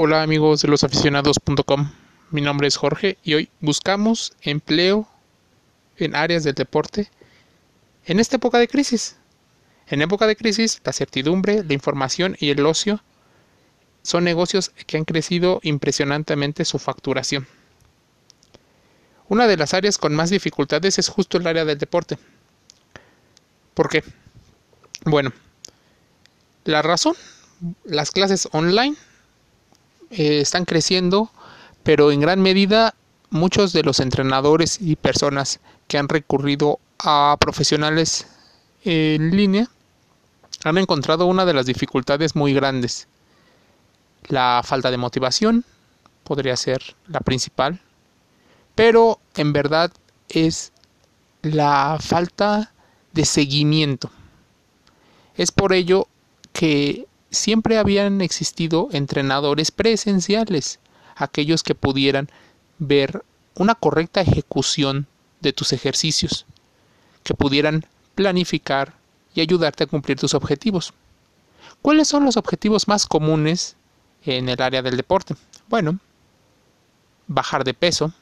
Hola amigos de losaficionados.com, mi nombre es Jorge y hoy buscamos empleo en áreas del deporte en esta época de crisis. En época de crisis, la certidumbre, la información y el ocio son negocios que han crecido impresionantemente su facturación. Una de las áreas con más dificultades es justo el área del deporte. ¿Por qué? Bueno, la razón, las clases online eh, están creciendo, pero en gran medida muchos de los entrenadores y personas que han recurrido a profesionales en línea han encontrado una de las dificultades muy grandes. La falta de motivación podría ser la principal, pero en verdad es la falta de seguimiento. Es por ello que siempre habían existido entrenadores presenciales, aquellos que pudieran ver una correcta ejecución de tus ejercicios, que pudieran planificar y ayudarte a cumplir tus objetivos. ¿Cuáles son los objetivos más comunes en el área del deporte? Bueno, bajar de peso,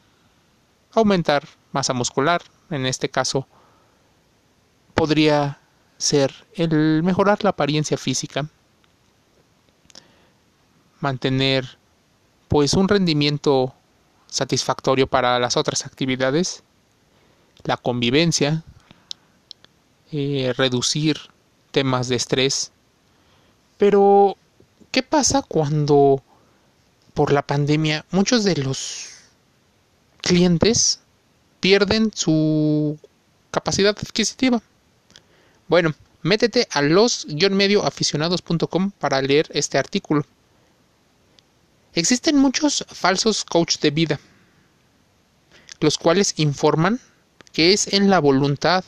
aumentar masa muscular, en este caso podría ser el mejorar la apariencia física, mantener pues un rendimiento satisfactorio para las otras actividades, la convivencia, eh, reducir temas de estrés. Pero, ¿qué pasa cuando por la pandemia muchos de los clientes pierden su capacidad adquisitiva? Bueno, métete a los-medioaficionados.com para leer este artículo. Existen muchos falsos coach de vida, los cuales informan que es en la voluntad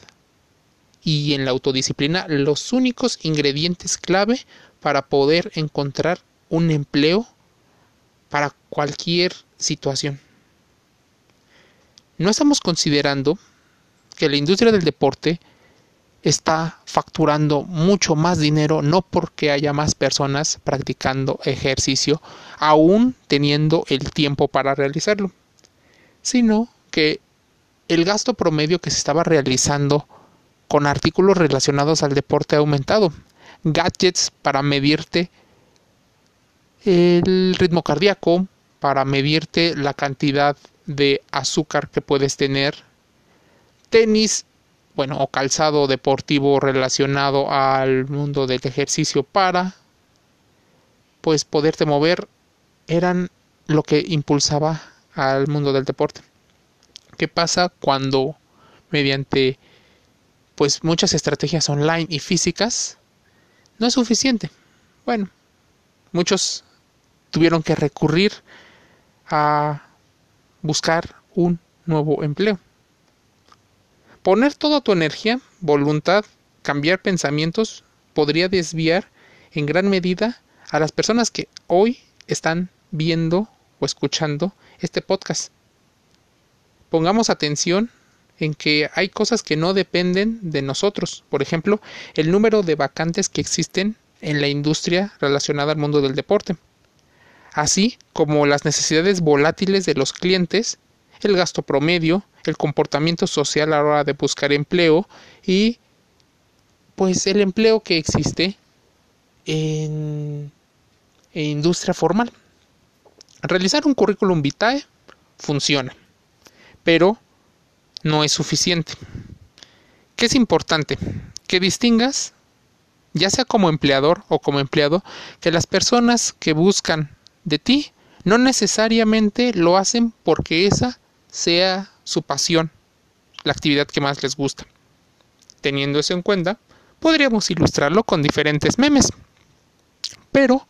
y en la autodisciplina los únicos ingredientes clave para poder encontrar un empleo para cualquier situación. No estamos considerando que la industria del deporte está facturando mucho más dinero no porque haya más personas practicando ejercicio aún teniendo el tiempo para realizarlo, sino que el gasto promedio que se estaba realizando con artículos relacionados al deporte ha aumentado. Gadgets para medirte el ritmo cardíaco, para medirte la cantidad de azúcar que puedes tener, tenis bueno, o calzado deportivo relacionado al mundo del ejercicio para pues poderte mover eran lo que impulsaba al mundo del deporte. ¿Qué pasa cuando mediante pues muchas estrategias online y físicas no es suficiente? Bueno, muchos tuvieron que recurrir a buscar un nuevo empleo. Poner toda tu energía, voluntad, cambiar pensamientos podría desviar en gran medida a las personas que hoy están viendo o escuchando este podcast. Pongamos atención en que hay cosas que no dependen de nosotros. Por ejemplo, el número de vacantes que existen en la industria relacionada al mundo del deporte, así como las necesidades volátiles de los clientes el gasto promedio, el comportamiento social a la hora de buscar empleo y pues el empleo que existe en, industria formal. Realizar un currículum vitae funciona, pero no es suficiente. ¿Qué es importante? Que distingas, ya sea como empleador o como empleado, que las personas que buscan de ti no necesariamente lo hacen porque esa sea su pasión, la actividad que más les gusta. Teniendo eso en cuenta, podríamos ilustrarlo con diferentes memes. Pero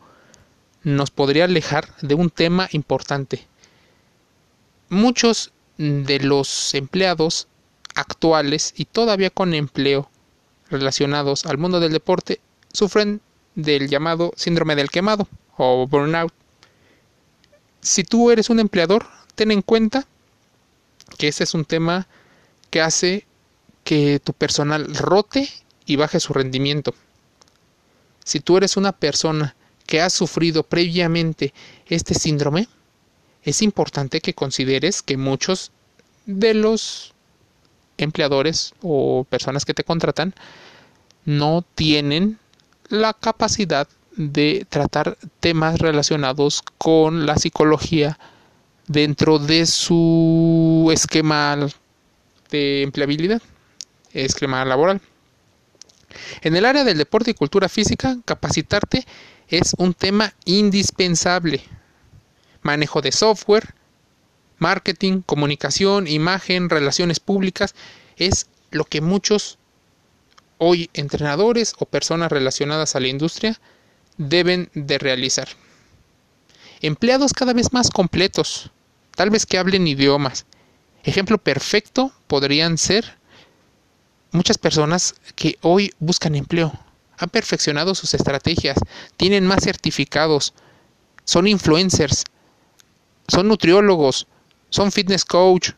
nos podría alejar de un tema importante. Muchos de los empleados actuales y todavía con empleo relacionados al mundo del deporte sufren del llamado síndrome del quemado o burnout. Si tú eres un empleador, ten en cuenta que ese es un tema que hace que tu personal rote y baje su rendimiento. Si tú eres una persona que has sufrido previamente este síndrome, es importante que consideres que muchos de los empleadores o personas que te contratan no tienen la capacidad de tratar temas relacionados con la psicología dentro de su esquema de empleabilidad, esquema laboral. En el área del deporte y cultura física, capacitarte es un tema indispensable. Manejo de software, marketing, comunicación, imagen, relaciones públicas, es lo que muchos hoy entrenadores o personas relacionadas a la industria deben de realizar. Empleados cada vez más completos, tal vez que hablen idiomas. Ejemplo perfecto podrían ser muchas personas que hoy buscan empleo. Han perfeccionado sus estrategias, tienen más certificados, son influencers, son nutriólogos, son fitness coach.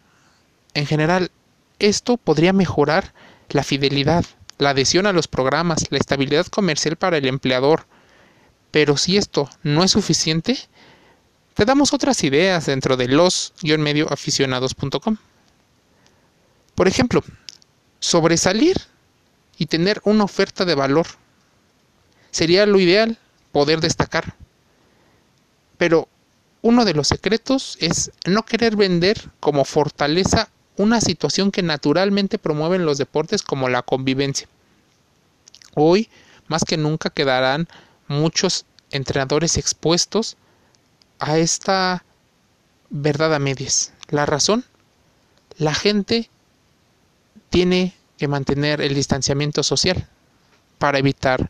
En general, esto podría mejorar la fidelidad, la adhesión a los programas, la estabilidad comercial para el empleador. Pero si esto no es suficiente, te damos otras ideas dentro de los-medioaficionados.com. Por ejemplo, sobresalir y tener una oferta de valor. Sería lo ideal poder destacar. Pero uno de los secretos es no querer vender como fortaleza una situación que naturalmente promueven los deportes como la convivencia. Hoy, más que nunca, quedarán muchos entrenadores expuestos a esta verdad a medias. La razón, la gente tiene que mantener el distanciamiento social para evitar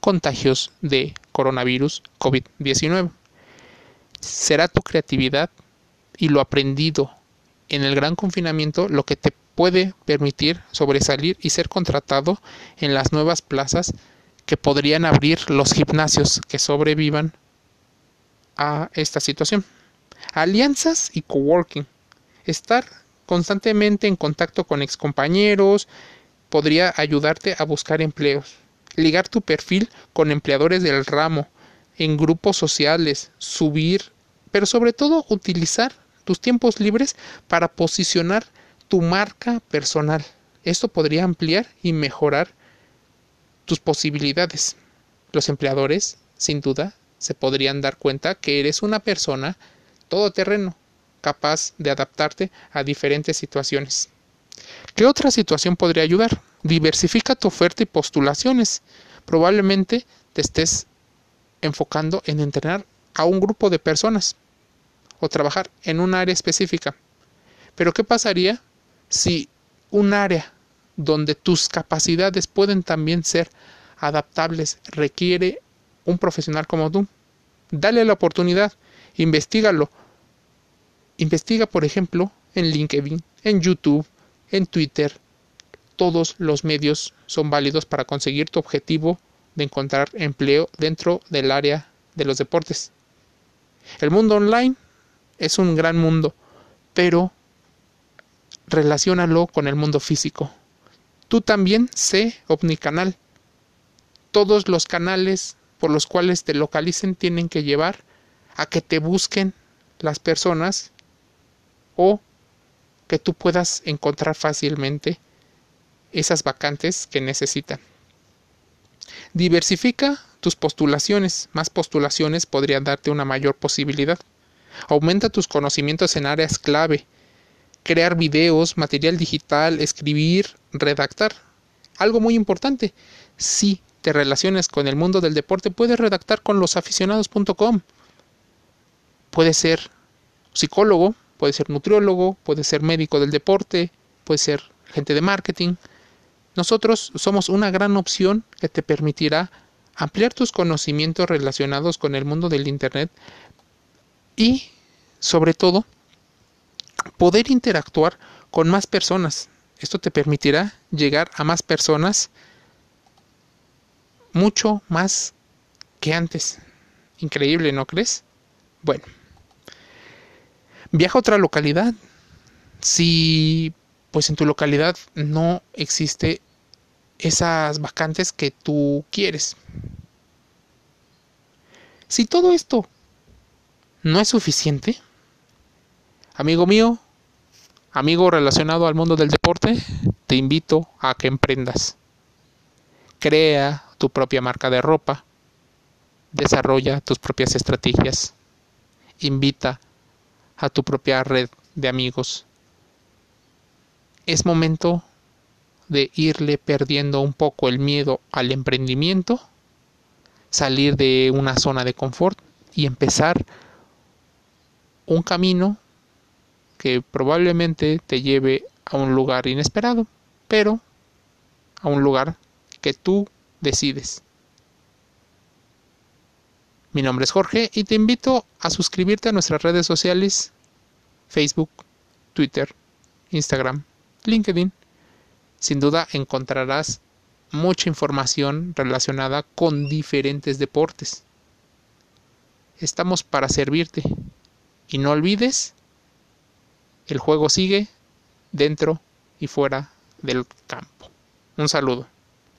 contagios de coronavirus COVID-19 será tu creatividad y lo aprendido en el gran confinamiento lo que te puede permitir sobresalir y ser contratado en las nuevas plazas que podrían abrir los gimnasios que sobrevivan a esta situación. Alianzas y coworking. Estar constantemente en contacto con excompañeros podría ayudarte a buscar empleos. Ligar tu perfil con empleadores del ramo en grupos sociales, subir pero sobre todo utilizar tus tiempos libres para posicionar tu marca personal. Esto podría ampliar y mejorar tus posibilidades. Los empleadores, sin duda, se podrían dar cuenta que eres una persona todoterreno, capaz de adaptarte a diferentes situaciones. ¿Qué otra situación podría ayudar? Diversifica tu oferta y postulaciones. Probablemente te estés enfocando en entrenar a un grupo de personas o trabajar en un área específica. Pero ¿qué pasaría si un área donde tus capacidades pueden también ser adaptables requiere un profesional como tú? Dale la oportunidad, investigalo. Investiga, por ejemplo, en LinkedIn, en YouTube, en Twitter. Todos los medios son válidos para conseguir tu objetivo de encontrar empleo dentro del área de los deportes. El mundo online es un gran mundo, pero relaciónalo con el mundo físico. Tú también sé omnicanal. Todos los canales por los cuales te localicen tienen que llevar a que te busquen las personas o que tú puedas encontrar fácilmente esas vacantes que necesitan. Diversifica tus postulaciones. Más postulaciones podrían darte una mayor posibilidad. Aumenta tus conocimientos en áreas clave. Crear videos, material digital, escribir, redactar. Algo muy importante. Si te relacionas con el mundo del deporte, puedes redactar con losaficionados.com. Puede ser psicólogo, puede ser nutriólogo, puede ser médico del deporte, puede ser gente de marketing. Nosotros somos una gran opción que te permitirá ampliar tus conocimientos relacionados con el mundo del Internet y, sobre todo, poder interactuar con más personas. Esto te permitirá llegar a más personas mucho más que antes. Increíble, ¿no crees? Bueno, viaja a otra localidad. Si pues en tu localidad no existe esas vacantes que tú quieres. Si todo esto no es suficiente, amigo mío, amigo relacionado al mundo del deporte, te invito a que emprendas. Crea tu propia marca de ropa, desarrolla tus propias estrategias, invita a tu propia red de amigos. Es momento de irle perdiendo un poco el miedo al emprendimiento, salir de una zona de confort y empezar un camino que probablemente te lleve a un lugar inesperado, pero a un lugar que tú decides. Mi nombre es Jorge y te invito a suscribirte a nuestras redes sociales Facebook, Twitter, Instagram, LinkedIn. Sin duda encontrarás mucha información relacionada con diferentes deportes. Estamos para servirte. Y no olvides, el juego sigue dentro y fuera del campo. Un saludo.